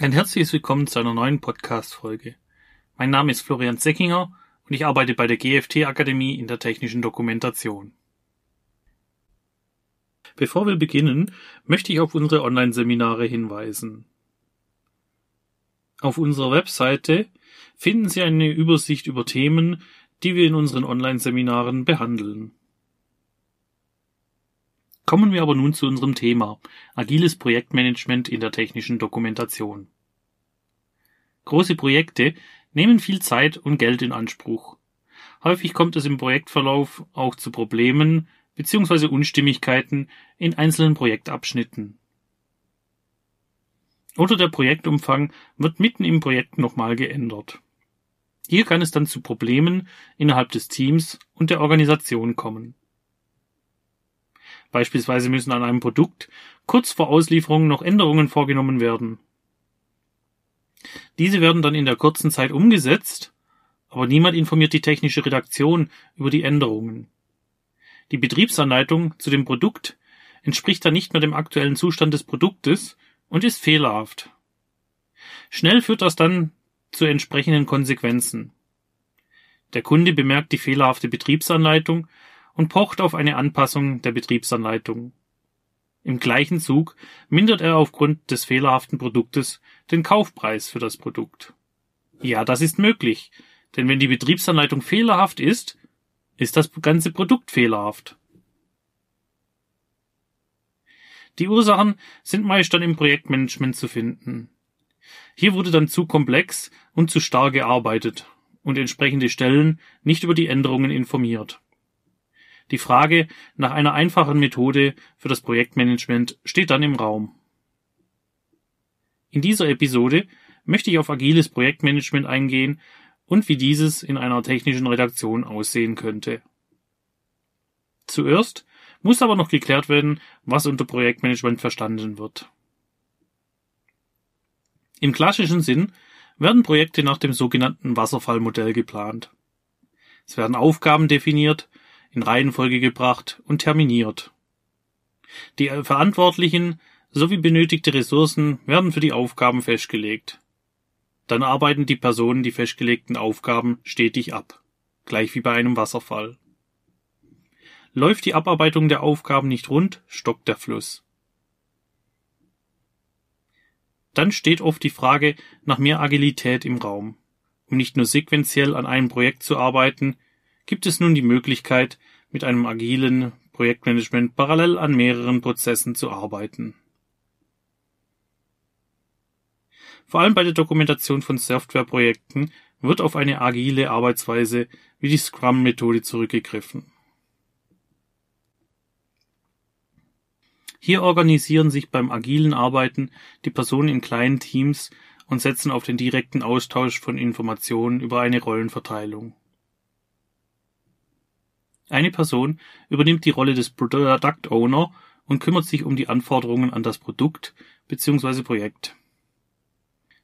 Ein herzliches Willkommen zu einer neuen Podcast-Folge. Mein Name ist Florian Seckinger und ich arbeite bei der GFT Akademie in der technischen Dokumentation. Bevor wir beginnen, möchte ich auf unsere Online-Seminare hinweisen. Auf unserer Webseite finden Sie eine Übersicht über Themen, die wir in unseren Online-Seminaren behandeln. Kommen wir aber nun zu unserem Thema agiles Projektmanagement in der technischen Dokumentation. Große Projekte nehmen viel Zeit und Geld in Anspruch. Häufig kommt es im Projektverlauf auch zu Problemen bzw. Unstimmigkeiten in einzelnen Projektabschnitten. Oder der Projektumfang wird mitten im Projekt nochmal geändert. Hier kann es dann zu Problemen innerhalb des Teams und der Organisation kommen. Beispielsweise müssen an einem Produkt kurz vor Auslieferung noch Änderungen vorgenommen werden. Diese werden dann in der kurzen Zeit umgesetzt, aber niemand informiert die technische Redaktion über die Änderungen. Die Betriebsanleitung zu dem Produkt entspricht dann nicht mehr dem aktuellen Zustand des Produktes und ist fehlerhaft. Schnell führt das dann zu entsprechenden Konsequenzen. Der Kunde bemerkt die fehlerhafte Betriebsanleitung und pocht auf eine Anpassung der Betriebsanleitung. Im gleichen Zug mindert er aufgrund des fehlerhaften Produktes den Kaufpreis für das Produkt. Ja, das ist möglich, denn wenn die Betriebsanleitung fehlerhaft ist, ist das ganze Produkt fehlerhaft. Die Ursachen sind meist dann im Projektmanagement zu finden. Hier wurde dann zu komplex und zu starr gearbeitet und entsprechende Stellen nicht über die Änderungen informiert. Die Frage nach einer einfachen Methode für das Projektmanagement steht dann im Raum. In dieser Episode möchte ich auf agiles Projektmanagement eingehen und wie dieses in einer technischen Redaktion aussehen könnte. Zuerst muss aber noch geklärt werden, was unter Projektmanagement verstanden wird. Im klassischen Sinn werden Projekte nach dem sogenannten Wasserfallmodell geplant. Es werden Aufgaben definiert, in Reihenfolge gebracht und terminiert. Die Verantwortlichen sowie benötigte Ressourcen werden für die Aufgaben festgelegt. Dann arbeiten die Personen die festgelegten Aufgaben stetig ab, gleich wie bei einem Wasserfall. Läuft die Abarbeitung der Aufgaben nicht rund, stockt der Fluss. Dann steht oft die Frage nach mehr Agilität im Raum. Um nicht nur sequenziell an einem Projekt zu arbeiten, gibt es nun die Möglichkeit, mit einem agilen Projektmanagement parallel an mehreren Prozessen zu arbeiten. Vor allem bei der Dokumentation von Softwareprojekten wird auf eine agile Arbeitsweise wie die Scrum-Methode zurückgegriffen. Hier organisieren sich beim agilen Arbeiten die Personen in kleinen Teams und setzen auf den direkten Austausch von Informationen über eine Rollenverteilung. Eine Person übernimmt die Rolle des Product Owner und kümmert sich um die Anforderungen an das Produkt bzw. Projekt.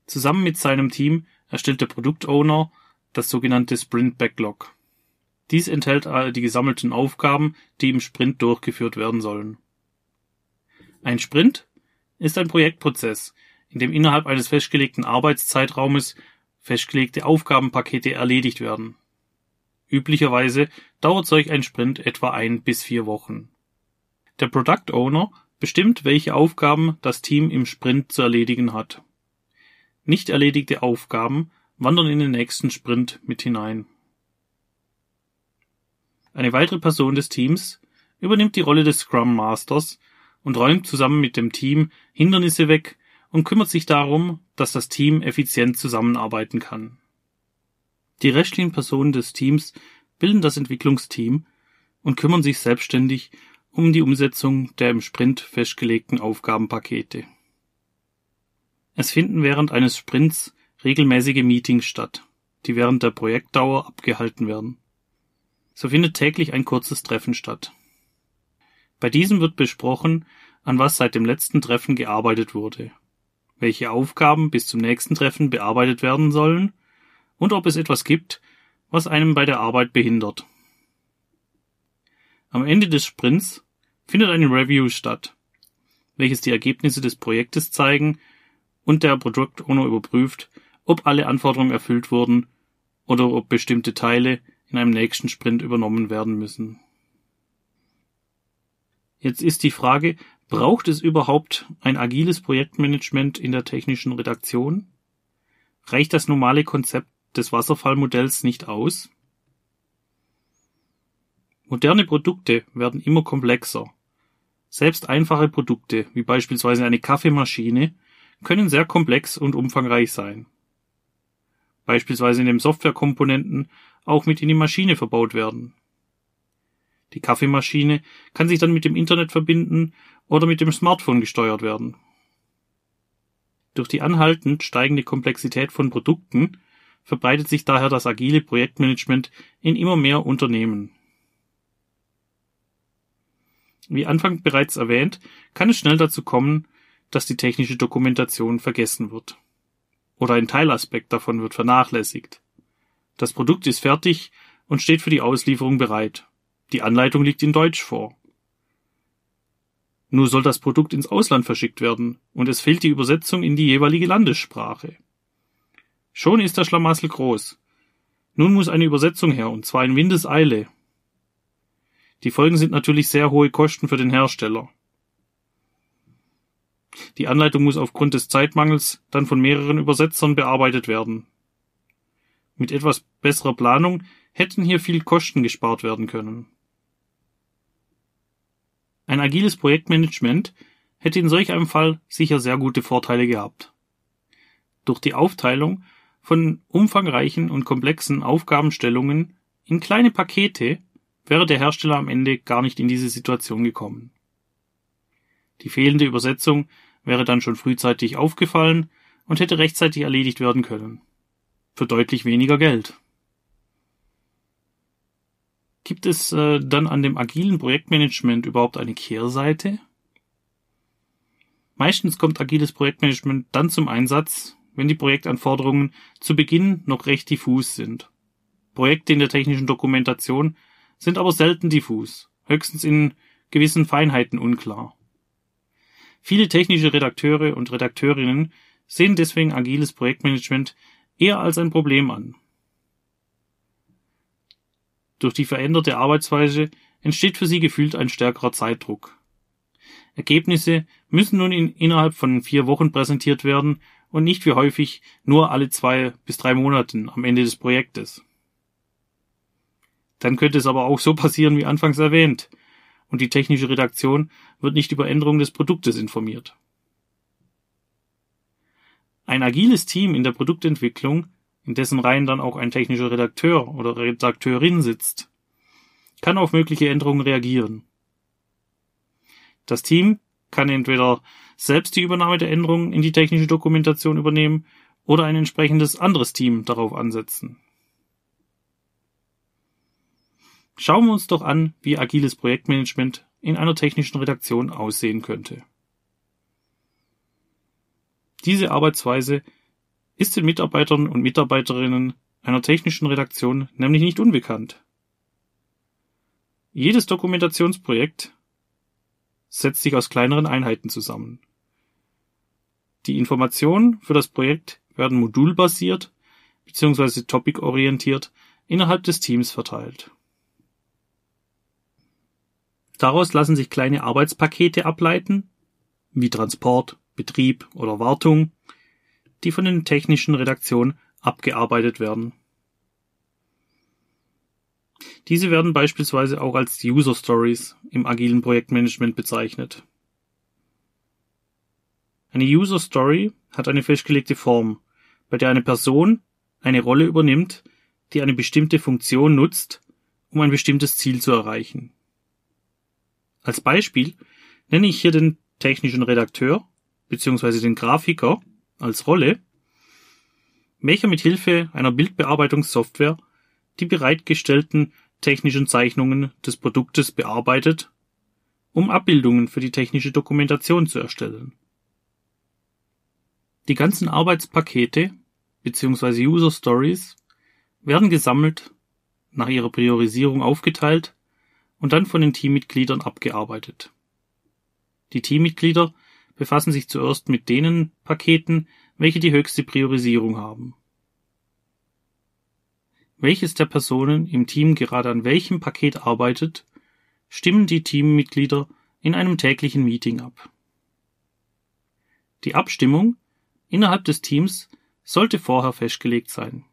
Zusammen mit seinem Team erstellt der Product Owner das sogenannte Sprint Backlog. Dies enthält die gesammelten Aufgaben, die im Sprint durchgeführt werden sollen. Ein Sprint ist ein Projektprozess, in dem innerhalb eines festgelegten Arbeitszeitraumes festgelegte Aufgabenpakete erledigt werden Üblicherweise dauert solch ein Sprint etwa ein bis vier Wochen. Der Product Owner bestimmt, welche Aufgaben das Team im Sprint zu erledigen hat. Nicht erledigte Aufgaben wandern in den nächsten Sprint mit hinein. Eine weitere Person des Teams übernimmt die Rolle des Scrum Masters und räumt zusammen mit dem Team Hindernisse weg und kümmert sich darum, dass das Team effizient zusammenarbeiten kann. Die restlichen Personen des Teams bilden das Entwicklungsteam und kümmern sich selbstständig um die Umsetzung der im Sprint festgelegten Aufgabenpakete. Es finden während eines Sprints regelmäßige Meetings statt, die während der Projektdauer abgehalten werden. So findet täglich ein kurzes Treffen statt. Bei diesem wird besprochen, an was seit dem letzten Treffen gearbeitet wurde, welche Aufgaben bis zum nächsten Treffen bearbeitet werden sollen und ob es etwas gibt, was einem bei der Arbeit behindert. Am Ende des Sprints findet eine Review statt, welches die Ergebnisse des Projektes zeigen und der Product Owner überprüft, ob alle Anforderungen erfüllt wurden oder ob bestimmte Teile in einem nächsten Sprint übernommen werden müssen. Jetzt ist die Frage, braucht es überhaupt ein agiles Projektmanagement in der technischen Redaktion? Reicht das normale Konzept des Wasserfallmodells nicht aus? Moderne Produkte werden immer komplexer. Selbst einfache Produkte, wie beispielsweise eine Kaffeemaschine, können sehr komplex und umfangreich sein. Beispielsweise indem Softwarekomponenten auch mit in die Maschine verbaut werden. Die Kaffeemaschine kann sich dann mit dem Internet verbinden oder mit dem Smartphone gesteuert werden. Durch die anhaltend steigende Komplexität von Produkten verbreitet sich daher das agile Projektmanagement in immer mehr Unternehmen. Wie Anfang bereits erwähnt, kann es schnell dazu kommen, dass die technische Dokumentation vergessen wird. Oder ein Teilaspekt davon wird vernachlässigt. Das Produkt ist fertig und steht für die Auslieferung bereit. Die Anleitung liegt in Deutsch vor. Nur soll das Produkt ins Ausland verschickt werden und es fehlt die Übersetzung in die jeweilige Landessprache. Schon ist der Schlamassel groß. Nun muss eine Übersetzung her, und zwar in Windeseile. Die Folgen sind natürlich sehr hohe Kosten für den Hersteller. Die Anleitung muss aufgrund des Zeitmangels dann von mehreren Übersetzern bearbeitet werden. Mit etwas besserer Planung hätten hier viel Kosten gespart werden können. Ein agiles Projektmanagement hätte in solch einem Fall sicher sehr gute Vorteile gehabt. Durch die Aufteilung von umfangreichen und komplexen Aufgabenstellungen in kleine Pakete wäre der Hersteller am Ende gar nicht in diese Situation gekommen. Die fehlende Übersetzung wäre dann schon frühzeitig aufgefallen und hätte rechtzeitig erledigt werden können. Für deutlich weniger Geld. Gibt es äh, dann an dem agilen Projektmanagement überhaupt eine Kehrseite? Meistens kommt agiles Projektmanagement dann zum Einsatz, wenn die Projektanforderungen zu Beginn noch recht diffus sind. Projekte in der technischen Dokumentation sind aber selten diffus, höchstens in gewissen Feinheiten unklar. Viele technische Redakteure und Redakteurinnen sehen deswegen agiles Projektmanagement eher als ein Problem an. Durch die veränderte Arbeitsweise entsteht für sie gefühlt ein stärkerer Zeitdruck. Ergebnisse müssen nun in, innerhalb von vier Wochen präsentiert werden und nicht wie häufig nur alle zwei bis drei Monaten am Ende des Projektes. Dann könnte es aber auch so passieren wie anfangs erwähnt, und die technische Redaktion wird nicht über Änderungen des Produktes informiert. Ein agiles Team in der Produktentwicklung, in dessen Reihen dann auch ein technischer Redakteur oder Redakteurin sitzt, kann auf mögliche Änderungen reagieren. Das Team kann entweder selbst die Übernahme der Änderungen in die technische Dokumentation übernehmen oder ein entsprechendes anderes Team darauf ansetzen. Schauen wir uns doch an, wie agiles Projektmanagement in einer technischen Redaktion aussehen könnte. Diese Arbeitsweise ist den Mitarbeitern und Mitarbeiterinnen einer technischen Redaktion nämlich nicht unbekannt. Jedes Dokumentationsprojekt setzt sich aus kleineren Einheiten zusammen. Die Informationen für das Projekt werden modulbasiert bzw. topicorientiert innerhalb des Teams verteilt. Daraus lassen sich kleine Arbeitspakete ableiten, wie Transport, Betrieb oder Wartung, die von den technischen Redaktionen abgearbeitet werden. Diese werden beispielsweise auch als User Stories im agilen Projektmanagement bezeichnet. Eine User Story hat eine festgelegte Form, bei der eine Person eine Rolle übernimmt, die eine bestimmte Funktion nutzt, um ein bestimmtes Ziel zu erreichen. Als Beispiel nenne ich hier den technischen Redakteur bzw. den Grafiker als Rolle, welcher mit Hilfe einer Bildbearbeitungssoftware die bereitgestellten technischen Zeichnungen des Produktes bearbeitet, um Abbildungen für die technische Dokumentation zu erstellen. Die ganzen Arbeitspakete bzw. User Stories werden gesammelt, nach ihrer Priorisierung aufgeteilt und dann von den Teammitgliedern abgearbeitet. Die Teammitglieder befassen sich zuerst mit denen Paketen, welche die höchste Priorisierung haben. Welches der Personen im Team gerade an welchem Paket arbeitet, stimmen die Teammitglieder in einem täglichen Meeting ab. Die Abstimmung innerhalb des Teams sollte vorher festgelegt sein.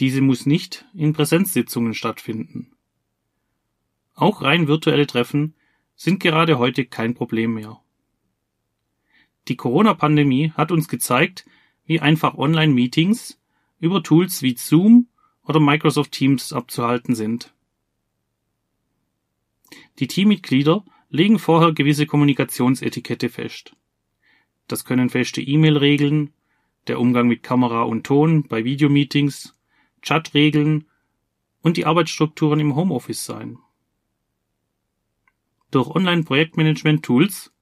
Diese muss nicht in Präsenzsitzungen stattfinden. Auch rein virtuelle Treffen sind gerade heute kein Problem mehr. Die Corona-Pandemie hat uns gezeigt, wie einfach Online-Meetings über Tools wie Zoom oder Microsoft Teams abzuhalten sind. Die Teammitglieder legen vorher gewisse Kommunikationsetikette fest. Das können feste E-Mail-Regeln, der Umgang mit Kamera und Ton bei Videomeetings, Chatregeln und die Arbeitsstrukturen im Homeoffice sein. Durch Online-Projektmanagement-Tools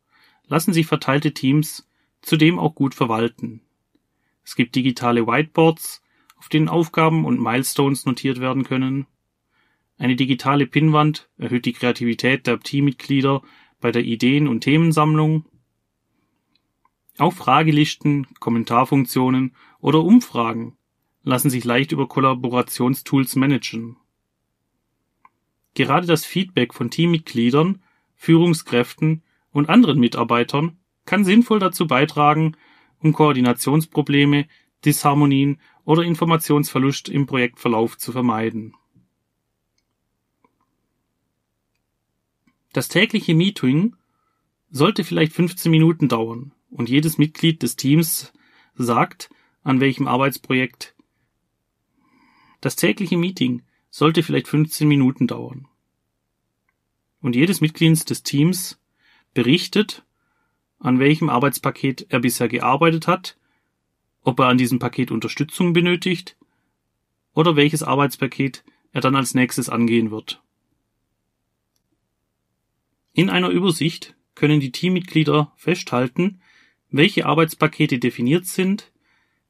lassen sich verteilte Teams zudem auch gut verwalten. Es gibt digitale Whiteboards, auf denen Aufgaben und Milestones notiert werden können. Eine digitale Pinnwand erhöht die Kreativität der Teammitglieder bei der Ideen- und Themensammlung. Auch Fragelisten, Kommentarfunktionen oder Umfragen lassen sich leicht über Kollaborationstools managen. Gerade das Feedback von Teammitgliedern Führungskräften und anderen Mitarbeitern kann sinnvoll dazu beitragen, um Koordinationsprobleme, Disharmonien oder Informationsverlust im Projektverlauf zu vermeiden. Das tägliche Meeting sollte vielleicht 15 Minuten dauern und jedes Mitglied des Teams sagt, an welchem Arbeitsprojekt. Das tägliche Meeting sollte vielleicht 15 Minuten dauern und jedes Mitglied des Teams berichtet, an welchem Arbeitspaket er bisher gearbeitet hat, ob er an diesem Paket Unterstützung benötigt oder welches Arbeitspaket er dann als nächstes angehen wird. In einer Übersicht können die Teammitglieder festhalten, welche Arbeitspakete definiert sind,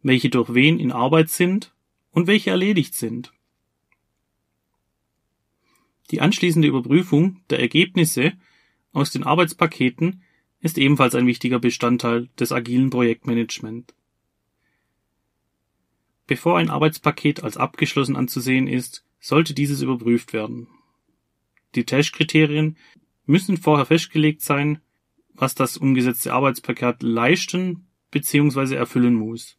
welche durch wen in Arbeit sind und welche erledigt sind. Die anschließende Überprüfung der Ergebnisse aus den Arbeitspaketen ist ebenfalls ein wichtiger Bestandteil des agilen Projektmanagement. Bevor ein Arbeitspaket als abgeschlossen anzusehen ist, sollte dieses überprüft werden. Die Testkriterien müssen vorher festgelegt sein, was das umgesetzte Arbeitspaket leisten bzw. erfüllen muss.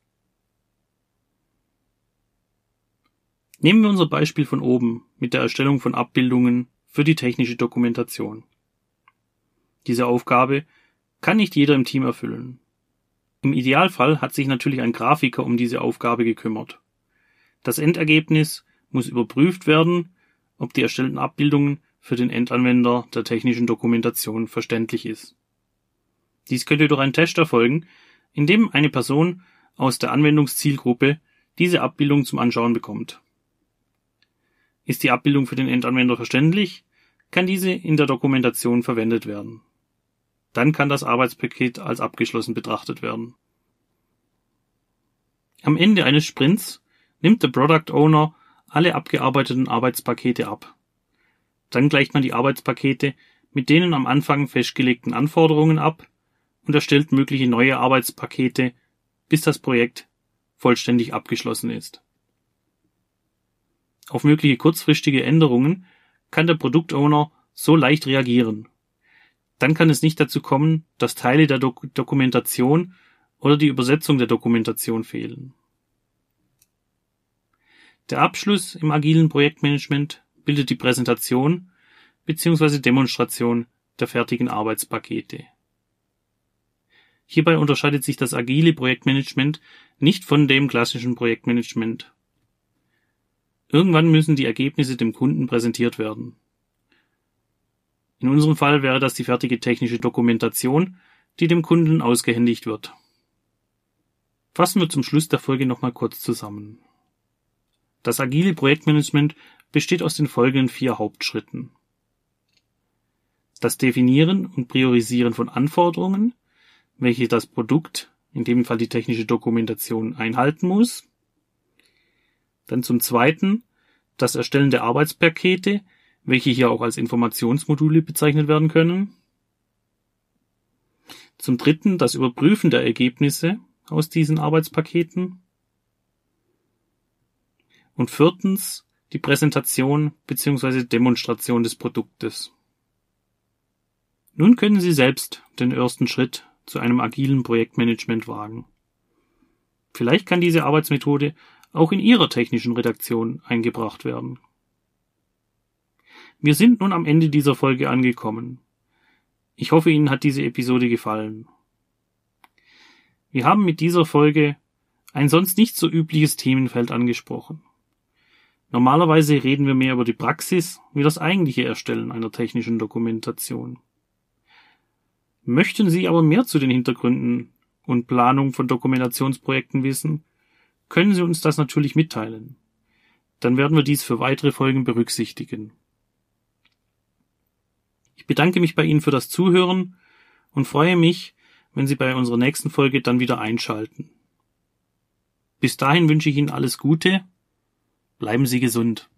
Nehmen wir unser Beispiel von oben mit der Erstellung von Abbildungen für die technische Dokumentation. Diese Aufgabe kann nicht jeder im Team erfüllen. Im Idealfall hat sich natürlich ein Grafiker um diese Aufgabe gekümmert. Das Endergebnis muss überprüft werden, ob die erstellten Abbildungen für den Endanwender der technischen Dokumentation verständlich ist. Dies könnte durch einen Test erfolgen, in dem eine Person aus der Anwendungszielgruppe diese Abbildung zum Anschauen bekommt. Ist die Abbildung für den Endanwender verständlich, kann diese in der Dokumentation verwendet werden. Dann kann das Arbeitspaket als abgeschlossen betrachtet werden. Am Ende eines Sprints nimmt der Product Owner alle abgearbeiteten Arbeitspakete ab. Dann gleicht man die Arbeitspakete mit denen am Anfang festgelegten Anforderungen ab und erstellt mögliche neue Arbeitspakete, bis das Projekt vollständig abgeschlossen ist. Auf mögliche kurzfristige Änderungen kann der Produktowner so leicht reagieren. Dann kann es nicht dazu kommen, dass Teile der Dok Dokumentation oder die Übersetzung der Dokumentation fehlen. Der Abschluss im agilen Projektmanagement bildet die Präsentation bzw. Demonstration der fertigen Arbeitspakete. Hierbei unterscheidet sich das agile Projektmanagement nicht von dem klassischen Projektmanagement. Irgendwann müssen die Ergebnisse dem Kunden präsentiert werden. In unserem Fall wäre das die fertige technische Dokumentation, die dem Kunden ausgehändigt wird. Fassen wir zum Schluss der Folge nochmal kurz zusammen. Das agile Projektmanagement besteht aus den folgenden vier Hauptschritten. Das Definieren und Priorisieren von Anforderungen, welche das Produkt, in dem Fall die technische Dokumentation, einhalten muss. Dann zum zweiten das Erstellen der Arbeitspakete, welche hier auch als Informationsmodule bezeichnet werden können. Zum dritten das Überprüfen der Ergebnisse aus diesen Arbeitspaketen. Und viertens die Präsentation bzw. Demonstration des Produktes. Nun können Sie selbst den ersten Schritt zu einem agilen Projektmanagement wagen. Vielleicht kann diese Arbeitsmethode auch in Ihrer technischen Redaktion eingebracht werden. Wir sind nun am Ende dieser Folge angekommen. Ich hoffe, Ihnen hat diese Episode gefallen. Wir haben mit dieser Folge ein sonst nicht so übliches Themenfeld angesprochen. Normalerweise reden wir mehr über die Praxis wie das eigentliche Erstellen einer technischen Dokumentation. Möchten Sie aber mehr zu den Hintergründen und Planung von Dokumentationsprojekten wissen, können Sie uns das natürlich mitteilen. Dann werden wir dies für weitere Folgen berücksichtigen. Ich bedanke mich bei Ihnen für das Zuhören und freue mich, wenn Sie bei unserer nächsten Folge dann wieder einschalten. Bis dahin wünsche ich Ihnen alles Gute, bleiben Sie gesund.